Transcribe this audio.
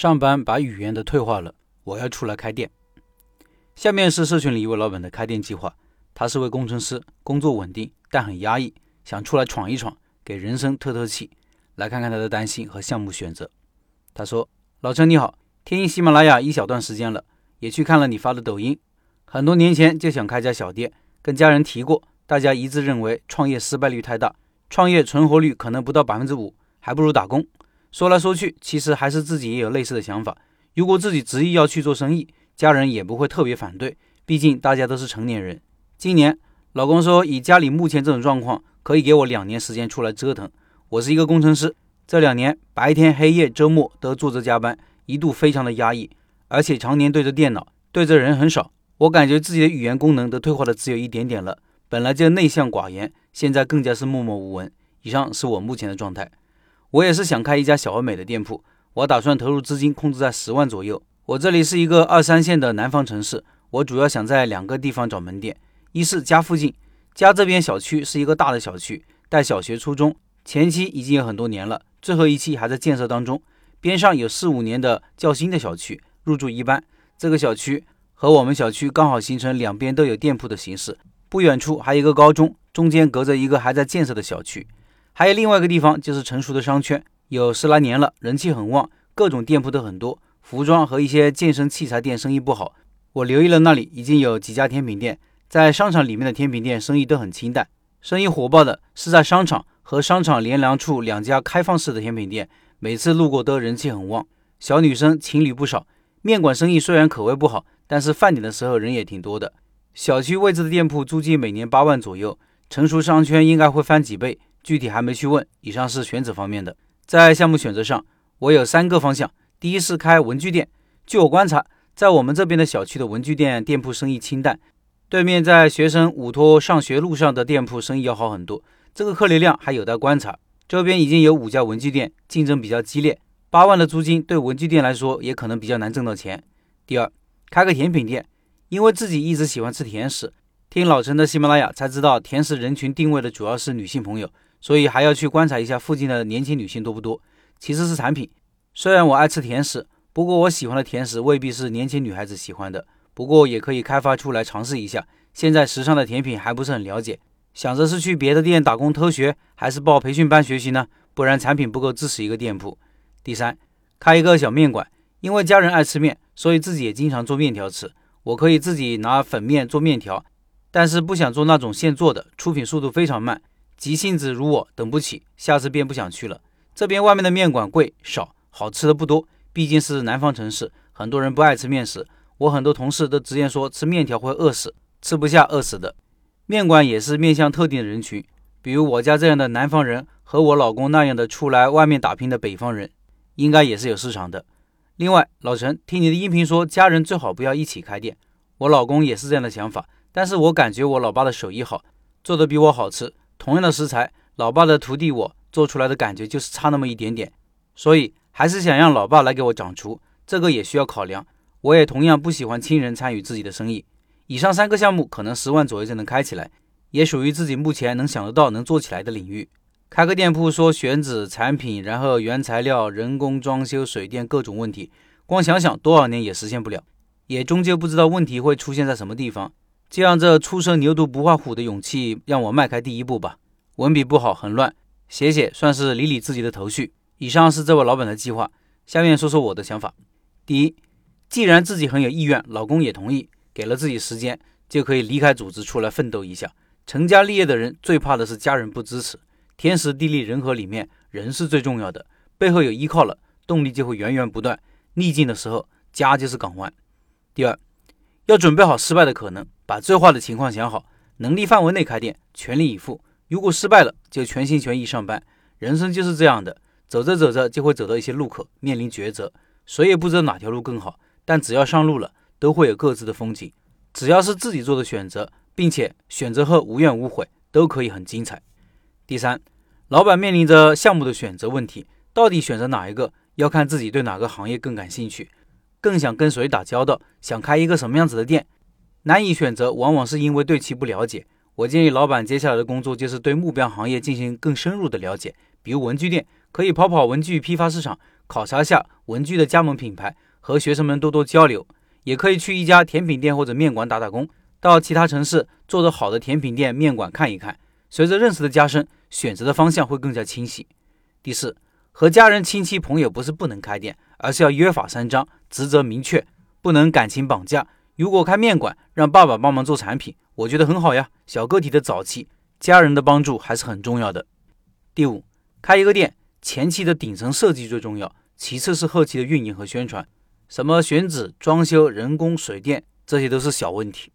上班把语言都退化了，我要出来开店。下面是社群里一位老板的开店计划。他是位工程师，工作稳定，但很压抑，想出来闯一闯，给人生透透气。来看看他的担心和项目选择。他说：“老陈你好，听喜马拉雅一小段时间了，也去看了你发的抖音。很多年前就想开家小店，跟家人提过，大家一致认为创业失败率太大，创业存活率可能不到百分之五，还不如打工。”说来说去，其实还是自己也有类似的想法。如果自己执意要去做生意，家人也不会特别反对，毕竟大家都是成年人。今年老公说，以家里目前这种状况，可以给我两年时间出来折腾。我是一个工程师，这两年白天黑夜周末都坐着加班，一度非常的压抑，而且常年对着电脑，对着人很少。我感觉自己的语言功能都退化的只有一点点了，本来就内向寡言，现在更加是默默无闻。以上是我目前的状态。我也是想开一家小而美的店铺，我打算投入资金控制在十万左右。我这里是一个二三线的南方城市，我主要想在两个地方找门店，一是家附近，家这边小区是一个大的小区，带小学、初中，前期已经有很多年了，最后一期还在建设当中。边上有四五年的较新的小区，入住一般。这个小区和我们小区刚好形成两边都有店铺的形式，不远处还有一个高中，中间隔着一个还在建设的小区。还有另外一个地方，就是成熟的商圈，有十来年了，人气很旺，各种店铺都很多。服装和一些健身器材店生意不好，我留意了那里已经有几家甜品店，在商场里面的甜品店生意都很清淡，生意火爆的是在商场和商场连廊处两家开放式的甜品店，每次路过都人气很旺，小女生情侣不少。面馆生意虽然口味不好，但是饭点的时候人也挺多的。小区位置的店铺租金每年八万左右，成熟商圈应该会翻几倍。具体还没去问。以上是选址方面的，在项目选择上，我有三个方向。第一是开文具店。据我观察，在我们这边的小区的文具店店铺生意清淡，对面在学生午托上学路上的店铺生意要好很多。这个客流量还有待观察。周边已经有五家文具店，竞争比较激烈。八万的租金对文具店来说也可能比较难挣到钱。第二，开个甜品店，因为自己一直喜欢吃甜食，听老陈的喜马拉雅才知道，甜食人群定位的主要是女性朋友。所以还要去观察一下附近的年轻女性多不多。其次是产品，虽然我爱吃甜食，不过我喜欢的甜食未必是年轻女孩子喜欢的。不过也可以开发出来尝试一下。现在时尚的甜品还不是很了解，想着是去别的店打工偷学，还是报培训班学习呢？不然产品不够支持一个店铺。第三，开一个小面馆，因为家人爱吃面，所以自己也经常做面条吃。我可以自己拿粉面做面条，但是不想做那种现做的，出品速度非常慢。急性子如我等不起，下次便不想去了。这边外面的面馆贵少，好吃的不多。毕竟是南方城市，很多人不爱吃面食。我很多同事都直言说吃面条会饿死，吃不下饿死的。面馆也是面向特定的人群，比如我家这样的南方人和我老公那样的出来外面打拼的北方人，应该也是有市场的。另外，老陈听你的音频说家人最好不要一起开店，我老公也是这样的想法，但是我感觉我老爸的手艺好，做的比我好吃。同样的食材，老爸的徒弟我做出来的感觉就是差那么一点点，所以还是想让老爸来给我掌厨，这个也需要考量。我也同样不喜欢亲人参与自己的生意。以上三个项目可能十万左右就能开起来，也属于自己目前能想得到能做起来的领域。开个店铺说选址、产品，然后原材料、人工、装修、水电各种问题，光想想多少年也实现不了，也终究不知道问题会出现在什么地方。就让这初生牛犊不怕虎的勇气让我迈开第一步吧。文笔不好，很乱，写写算是理理自己的头绪。以上是这位老板的计划，下面说说我的想法。第一，既然自己很有意愿，老公也同意，给了自己时间，就可以离开组织出来奋斗一下。成家立业的人最怕的是家人不支持。天时地利人和里面，人是最重要的，背后有依靠了，动力就会源源不断。逆境的时候，家就是港湾。第二。要准备好失败的可能，把最坏的情况想好，能力范围内开店，全力以赴。如果失败了，就全心全意上班。人生就是这样的，走着走着就会走到一些路口，面临抉择。谁也不知道哪条路更好，但只要上路了，都会有各自的风景。只要是自己做的选择，并且选择后无怨无悔，都可以很精彩。第三，老板面临着项目的选择问题，到底选择哪一个，要看自己对哪个行业更感兴趣。更想跟谁打交道，想开一个什么样子的店，难以选择，往往是因为对其不了解。我建议老板接下来的工作就是对目标行业进行更深入的了解，比如文具店，可以跑跑文具批发市场，考察下文具的加盟品牌，和学生们多多交流。也可以去一家甜品店或者面馆打打工，到其他城市做得好的甜品店、面馆看一看。随着认识的加深，选择的方向会更加清晰。第四，和家人、亲戚、朋友不是不能开店，而是要约法三章，职责明确，不能感情绑架。如果开面馆，让爸爸帮忙做产品，我觉得很好呀。小个体的早期，家人的帮助还是很重要的。第五，开一个店，前期的顶层设计最重要，其次是后期的运营和宣传。什么选址、装修、人工、水电，这些都是小问题。